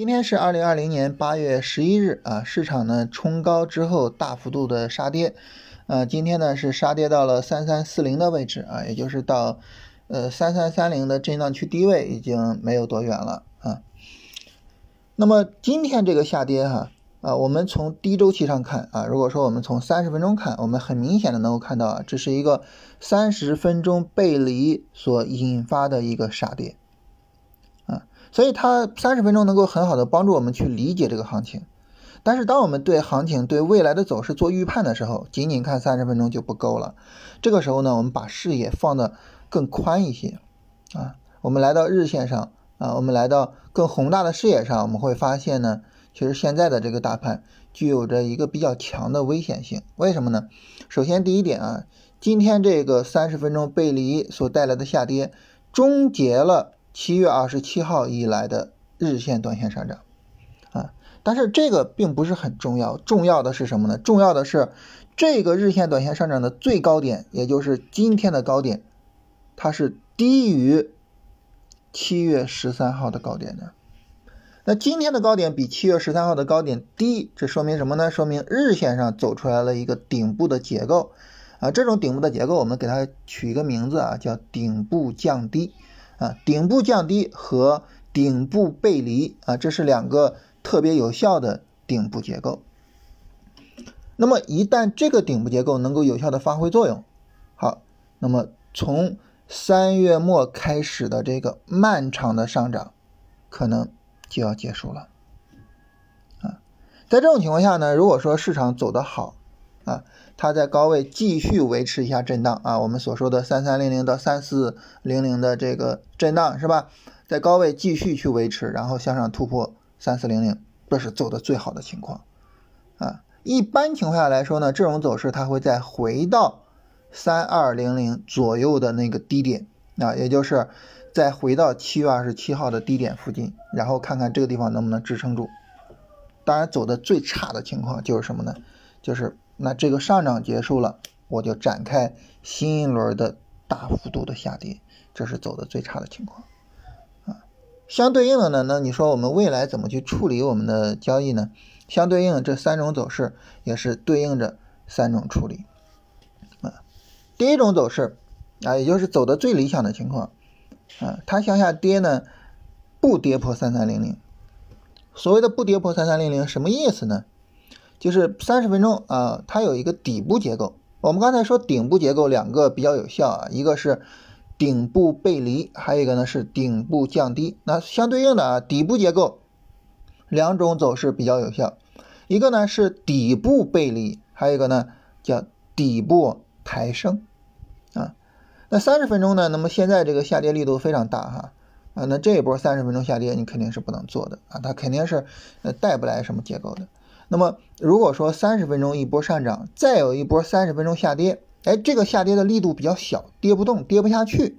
今天是二零二零年八月十一日啊，市场呢冲高之后大幅度的杀跌，呃，今天呢是杀跌到了三三四零的位置啊，也就是到呃三三三零的震荡区低位已经没有多远了啊。那么今天这个下跌哈啊，我们从低周期上看啊，如果说我们从三十分钟看，我们很明显的能够看到啊，这是一个三十分钟背离所引发的一个杀跌。所以它三十分钟能够很好的帮助我们去理解这个行情，但是当我们对行情对未来的走势做预判的时候，仅仅看三十分钟就不够了。这个时候呢，我们把视野放的更宽一些啊，我们来到日线上啊，我们来到更宏大的视野上，我们会发现呢，其实现在的这个大盘具有着一个比较强的危险性。为什么呢？首先第一点啊，今天这个三十分钟背离所带来的下跌，终结了。七月二十七号以来的日线、短线上涨，啊，但是这个并不是很重要，重要的是什么呢？重要的是这个日线、短线上涨的最高点，也就是今天的高点，它是低于七月十三号的高点的。那今天的高点比七月十三号的高点低，这说明什么呢？说明日线上走出来了一个顶部的结构，啊，这种顶部的结构，我们给它取一个名字啊，叫顶部降低。啊，顶部降低和顶部背离啊，这是两个特别有效的顶部结构。那么一旦这个顶部结构能够有效的发挥作用，好，那么从三月末开始的这个漫长的上涨，可能就要结束了。啊，在这种情况下呢，如果说市场走得好，啊。它在高位继续维持一下震荡啊，我们所说的三三零零到三四零零的这个震荡是吧？在高位继续去维持，然后向上突破三四零零，这是走的最好的情况啊。一般情况下来说呢，这种走势它会再回到三二零零左右的那个低点啊，也就是再回到七月二十七号的低点附近，然后看看这个地方能不能支撑住。当然，走的最差的情况就是什么呢？就是。那这个上涨结束了，我就展开新一轮的大幅度的下跌，这是走的最差的情况啊。相对应的呢，那你说我们未来怎么去处理我们的交易呢？相对应这三种走势也是对应着三种处理啊。第一种走势啊，也就是走的最理想的情况啊，它向下跌呢，不跌破三三零零。所谓的不跌破三三零零什么意思呢？就是三十分钟啊，它有一个底部结构。我们刚才说顶部结构两个比较有效啊，一个是顶部背离，还有一个呢是顶部降低。那相对应的啊，底部结构两种走势比较有效，一个呢是底部背离，还有一个呢叫底部抬升啊。那三十分钟呢，那么现在这个下跌力度非常大哈啊，那这一波三十分钟下跌你肯定是不能做的啊，它肯定是呃带不来什么结构的。那么，如果说三十分钟一波上涨，再有一波三十分钟下跌，哎，这个下跌的力度比较小，跌不动，跌不下去。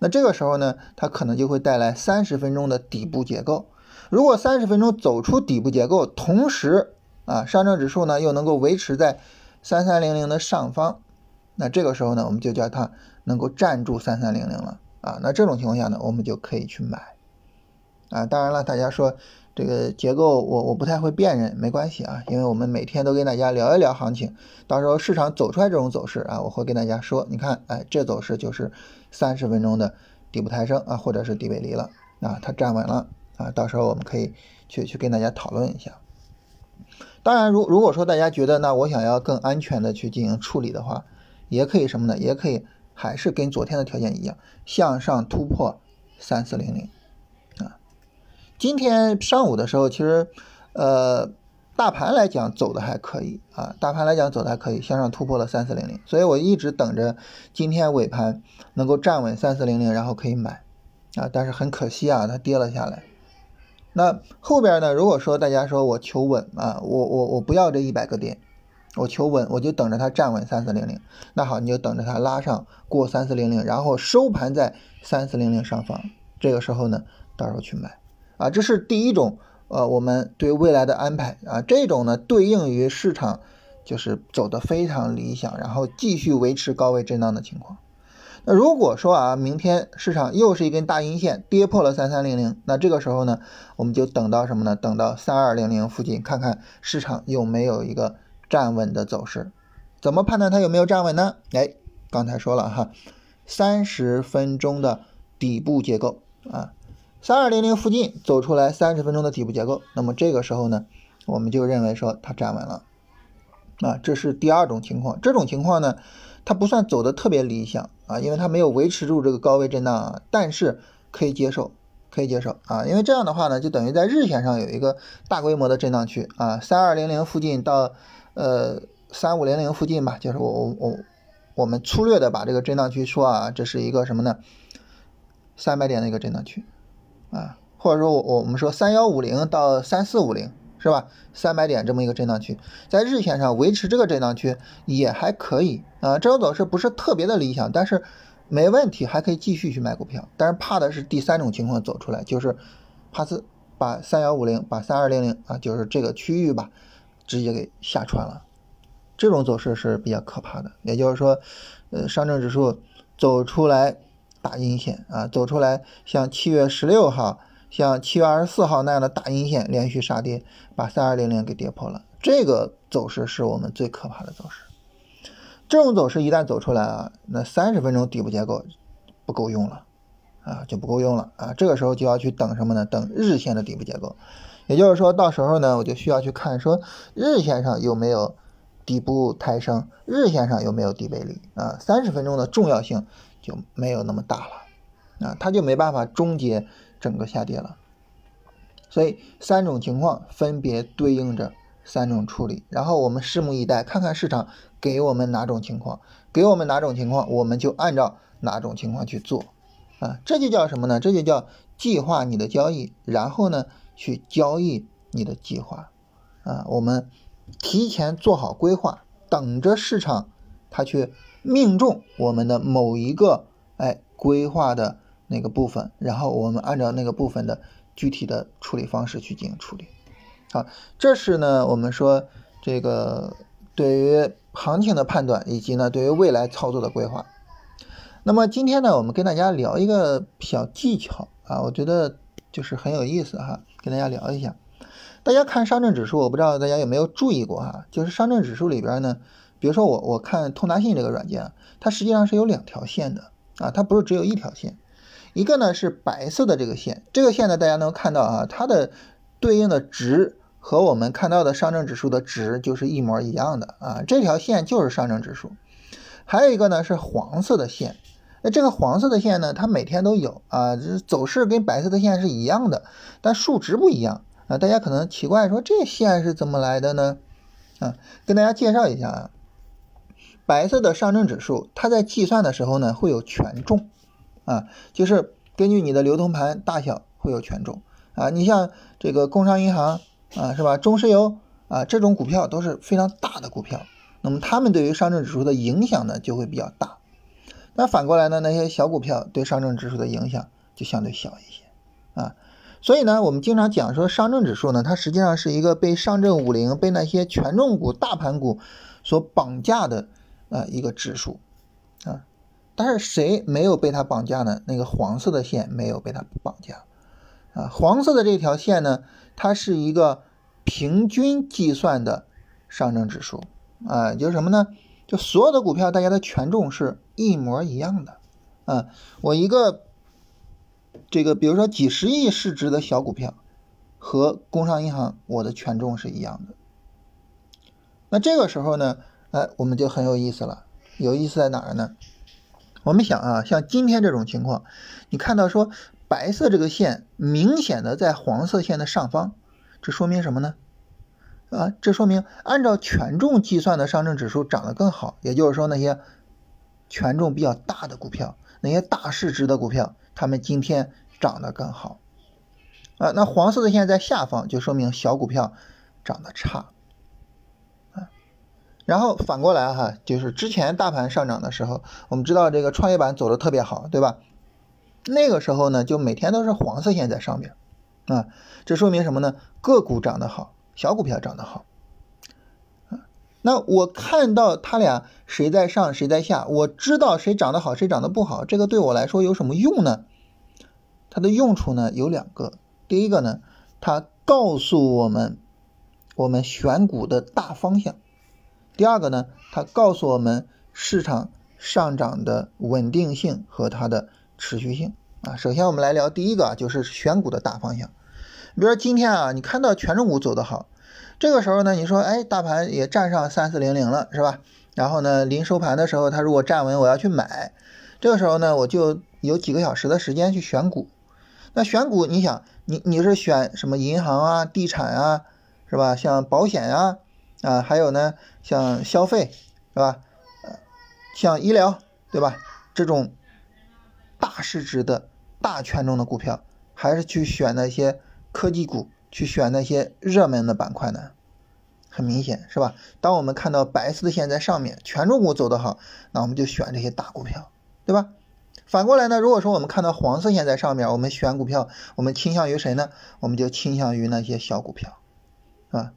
那这个时候呢，它可能就会带来三十分钟的底部结构。如果三十分钟走出底部结构，同时啊，上证指数呢又能够维持在三三零零的上方，那这个时候呢，我们就叫它能够站住三三零零了啊。那这种情况下呢，我们就可以去买啊。当然了，大家说。这个结构我我不太会辨认，没关系啊，因为我们每天都跟大家聊一聊行情，到时候市场走出来这种走势啊，我会跟大家说，你看，哎，这走势就是三十分钟的底部抬升啊，或者是底背离了啊，它站稳了啊，到时候我们可以去去跟大家讨论一下。当然，如如果说大家觉得那我想要更安全的去进行处理的话，也可以什么呢？也可以还是跟昨天的条件一样，向上突破三四零零。今天上午的时候，其实，呃，大盘来讲走的还可以啊，大盘来讲走的还可以，向上突破了三四零零，所以我一直等着今天尾盘能够站稳三四零零，然后可以买啊，但是很可惜啊，它跌了下来。那后边呢？如果说大家说我求稳啊，我我我不要这一百个点，我求稳，我就等着它站稳三四零零。那好，你就等着它拉上过三四零零，然后收盘在三四零零上方，这个时候呢，到时候去买。啊，这是第一种，呃，我们对未来的安排啊，这种呢对应于市场就是走的非常理想，然后继续维持高位震荡的情况。那如果说啊，明天市场又是一根大阴线跌破了三三零零，那这个时候呢，我们就等到什么呢？等到三二零零附近，看看市场有没有一个站稳的走势。怎么判断它有没有站稳呢？哎，刚才说了哈，三十分钟的底部结构啊，三二零零附近走出来三十分钟的底部结构，那么这个时候呢，我们就认为说它站稳了。啊，这是第二种情况。这种情况呢，它不算走的特别理想啊，因为它没有维持住这个高位震荡啊，但是可以接受，可以接受啊。因为这样的话呢，就等于在日线上有一个大规模的震荡区啊，三二零零附近到呃三五零零附近吧，就是我我我我们粗略的把这个震荡区说啊，这是一个什么呢？三百点的一个震荡区啊，或者说我我们说三幺五零到三四五零。是吧？三百点这么一个震荡区，在日线上维持这个震荡区也还可以啊。这种走势不是特别的理想，但是没问题，还可以继续去买股票。但是怕的是第三种情况走出来，就是怕是把三幺五零、把三二零零啊，就是这个区域吧，直接给下穿了。这种走势是比较可怕的。也就是说，呃，上证指数走出来大阴线啊，走出来像七月十六号。像七月二十四号那样的大阴线连续杀跌，把三二零零给跌破了。这个走势是我们最可怕的走势。这种走势一旦走出来啊，那三十分钟底部结构不够用了啊，就不够用了啊。这个时候就要去等什么呢？等日线的底部结构。也就是说到时候呢，我就需要去看说日线上有没有底部抬升，日线上有没有低背离啊。三十分钟的重要性就没有那么大了啊，它就没办法终结。整个下跌了，所以三种情况分别对应着三种处理，然后我们拭目以待，看看市场给我们哪种情况，给我们哪种情况，我们就按照哪种情况去做，啊，这就叫什么呢？这就叫计划你的交易，然后呢去交易你的计划，啊，我们提前做好规划，等着市场它去命中我们的某一个哎规划的。那个部分，然后我们按照那个部分的具体的处理方式去进行处理。好，这是呢我们说这个对于行情的判断，以及呢对于未来操作的规划。那么今天呢，我们跟大家聊一个小技巧啊，我觉得就是很有意思哈，跟大家聊一下。大家看上证指数，我不知道大家有没有注意过哈，就是上证指数里边呢，比如说我我看通达信这个软件，它实际上是有两条线的啊，它不是只有一条线。一个呢是白色的这个线，这个线呢大家能看到啊，它的对应的值和我们看到的上证指数的值就是一模一样的啊，这条线就是上证指数。还有一个呢是黄色的线，那这个黄色的线呢，它每天都有啊，走势跟白色的线是一样的，但数值不一样啊。大家可能奇怪说这线是怎么来的呢？啊，跟大家介绍一下啊，白色的上证指数它在计算的时候呢会有权重。啊，就是根据你的流通盘大小会有权重啊。你像这个工商银行啊，是吧？中石油啊，这种股票都是非常大的股票，那么它们对于上证指数的影响呢就会比较大。那反过来呢，那些小股票对上证指数的影响就相对小一些啊。所以呢，我们经常讲说上证指数呢，它实际上是一个被上证五零、被那些权重股、大盘股所绑架的啊一个指数啊。但是谁没有被它绑架呢？那个黄色的线没有被它绑架，啊，黄色的这条线呢，它是一个平均计算的上证指数，啊，就是什么呢？就所有的股票大家的权重是一模一样的，啊，我一个这个比如说几十亿市值的小股票和工商银行，我的权重是一样的。那这个时候呢，哎，我们就很有意思了，有意思在哪儿呢？我们想啊，像今天这种情况，你看到说白色这个线明显的在黄色线的上方，这说明什么呢？啊，这说明按照权重计算的上证指数涨得更好，也就是说那些权重比较大的股票，那些大市值的股票，他们今天涨得更好。啊，那黄色的线在下方，就说明小股票涨得差。然后反过来哈，就是之前大盘上涨的时候，我们知道这个创业板走的特别好，对吧？那个时候呢，就每天都是黄色线在上面，啊，这说明什么呢？个股涨得好，小股票涨得好，啊。那我看到他俩谁在上谁在下，我知道谁涨得好谁涨得不好，这个对我来说有什么用呢？它的用处呢有两个，第一个呢，它告诉我们我们选股的大方向；第二个呢，它告诉我们市场上涨的稳定性和它的持续性啊。首先我们来聊第一个啊，就是选股的大方向。比如说今天啊，你看到权重股走得好。这个时候呢，你说，哎，大盘也站上三四零零了，是吧？然后呢，临收盘的时候，它如果站稳，我要去买。这个时候呢，我就有几个小时的时间去选股。那选股，你想，你你是选什么银行啊、地产啊，是吧？像保险啊，啊，还有呢，像消费，是吧？呃，像医疗，对吧？这种大市值的大权重的股票，还是去选那些科技股？去选那些热门的板块呢？很明显是吧？当我们看到白色的线在上面，权重股走得好，那我们就选这些大股票，对吧？反过来呢，如果说我们看到黄色线在上面，我们选股票，我们倾向于谁呢？我们就倾向于那些小股票，是吧？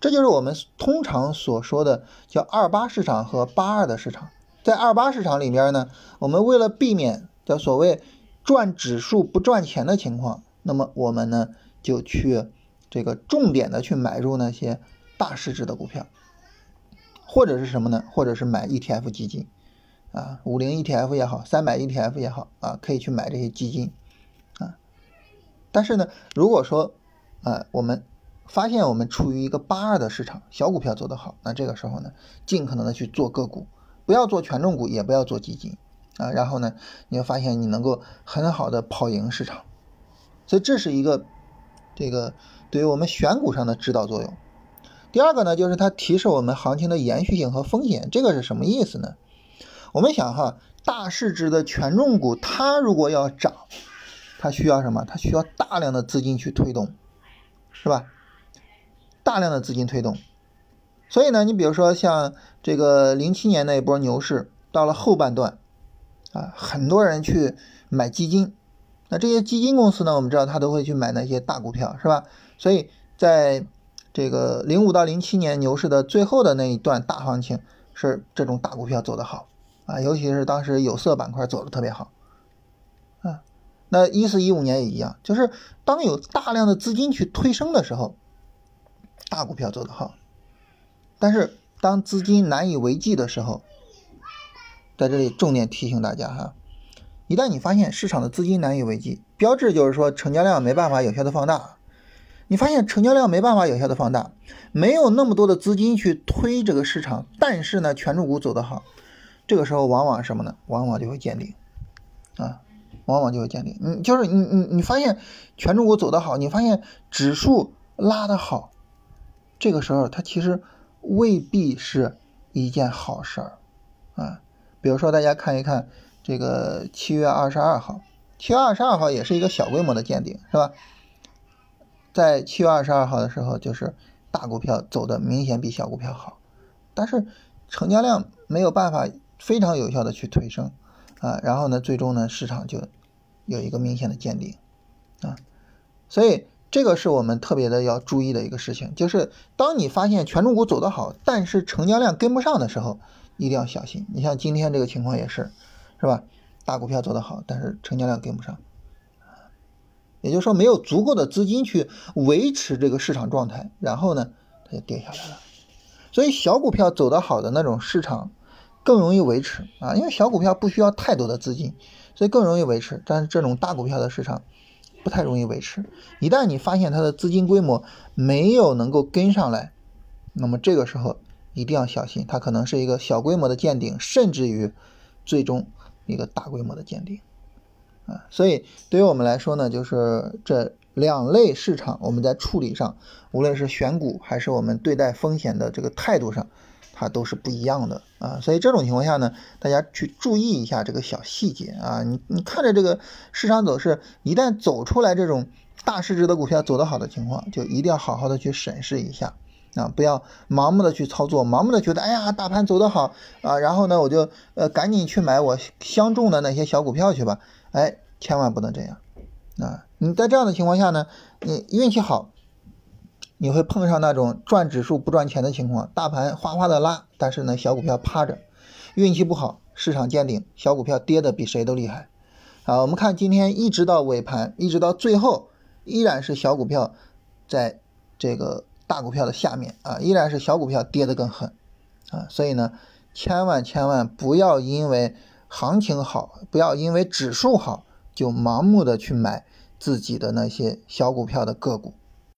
这就是我们通常所说的叫二八市场和八二的市场。在二八市场里面呢，我们为了避免的所谓赚指数不赚钱的情况，那么我们呢？就去这个重点的去买入那些大市值的股票，或者是什么呢？或者是买 ETF 基金啊，五零 ETF 也好，三百 ETF 也好啊，可以去买这些基金啊。但是呢，如果说啊，我们发现我们处于一个八二的市场，小股票做得好，那这个时候呢，尽可能的去做个股，不要做权重股，也不要做基金啊。然后呢，你会发现你能够很好的跑赢市场，所以这是一个。这个对于我们选股上的指导作用。第二个呢，就是它提示我们行情的延续性和风险。这个是什么意思呢？我们想哈，大市值的权重股，它如果要涨，它需要什么？它需要大量的资金去推动，是吧？大量的资金推动。所以呢，你比如说像这个零七年那一波牛市，到了后半段啊，很多人去买基金。那这些基金公司呢？我们知道它都会去买那些大股票，是吧？所以在这个零五到零七年牛市的最后的那一段大行情，是这种大股票走得好啊，尤其是当时有色板块走的特别好啊。那一四一五年也一样，就是当有大量的资金去推升的时候，大股票走得好。但是当资金难以为继的时候，在这里重点提醒大家哈。一旦你发现市场的资金难以为继，标志就是说成交量没办法有效的放大。你发现成交量没办法有效的放大，没有那么多的资金去推这个市场，但是呢，权重股走得好，这个时候往往什么呢？往往就会见顶啊，往往就会见顶。你就是你你你发现权重股走得好，你发现指数拉得好，这个时候它其实未必是一件好事儿啊。比如说大家看一看。这个七月二十二号，七月二十二号也是一个小规模的见顶，是吧？在七月二十二号的时候，就是大股票走的明显比小股票好，但是成交量没有办法非常有效的去推升啊，然后呢，最终呢，市场就有一个明显的见顶啊，所以这个是我们特别的要注意的一个事情，就是当你发现权重股走得好，但是成交量跟不上的时候，一定要小心。你像今天这个情况也是。是吧？大股票走得好，但是成交量跟不上，也就是说没有足够的资金去维持这个市场状态，然后呢，它就跌下来了。所以小股票走得好的那种市场更容易维持啊，因为小股票不需要太多的资金，所以更容易维持。但是这种大股票的市场不太容易维持。一旦你发现它的资金规模没有能够跟上来，那么这个时候一定要小心，它可能是一个小规模的见顶，甚至于最终。一个大规模的鉴定啊，所以对于我们来说呢，就是这两类市场，我们在处理上，无论是选股还是我们对待风险的这个态度上，它都是不一样的啊。所以这种情况下呢，大家去注意一下这个小细节啊。你你看着这个市场走势，一旦走出来这种大市值的股票走得好的情况，就一定要好好的去审视一下。啊，不要盲目的去操作，盲目的觉得，哎呀，大盘走得好啊，然后呢，我就呃赶紧去买我相中的那些小股票去吧，哎，千万不能这样啊！你在这样的情况下呢，你运气好，你会碰上那种赚指数不赚钱的情况，大盘哗哗的拉，但是呢小股票趴着，运气不好，市场见顶，小股票跌的比谁都厉害。啊，我们看今天一直到尾盘，一直到最后，依然是小股票在这个大股票的下面啊，依然是小股票跌得更狠啊，所以呢，千万千万不要因为行情好，不要因为指数好就盲目的去买自己的那些小股票的个股。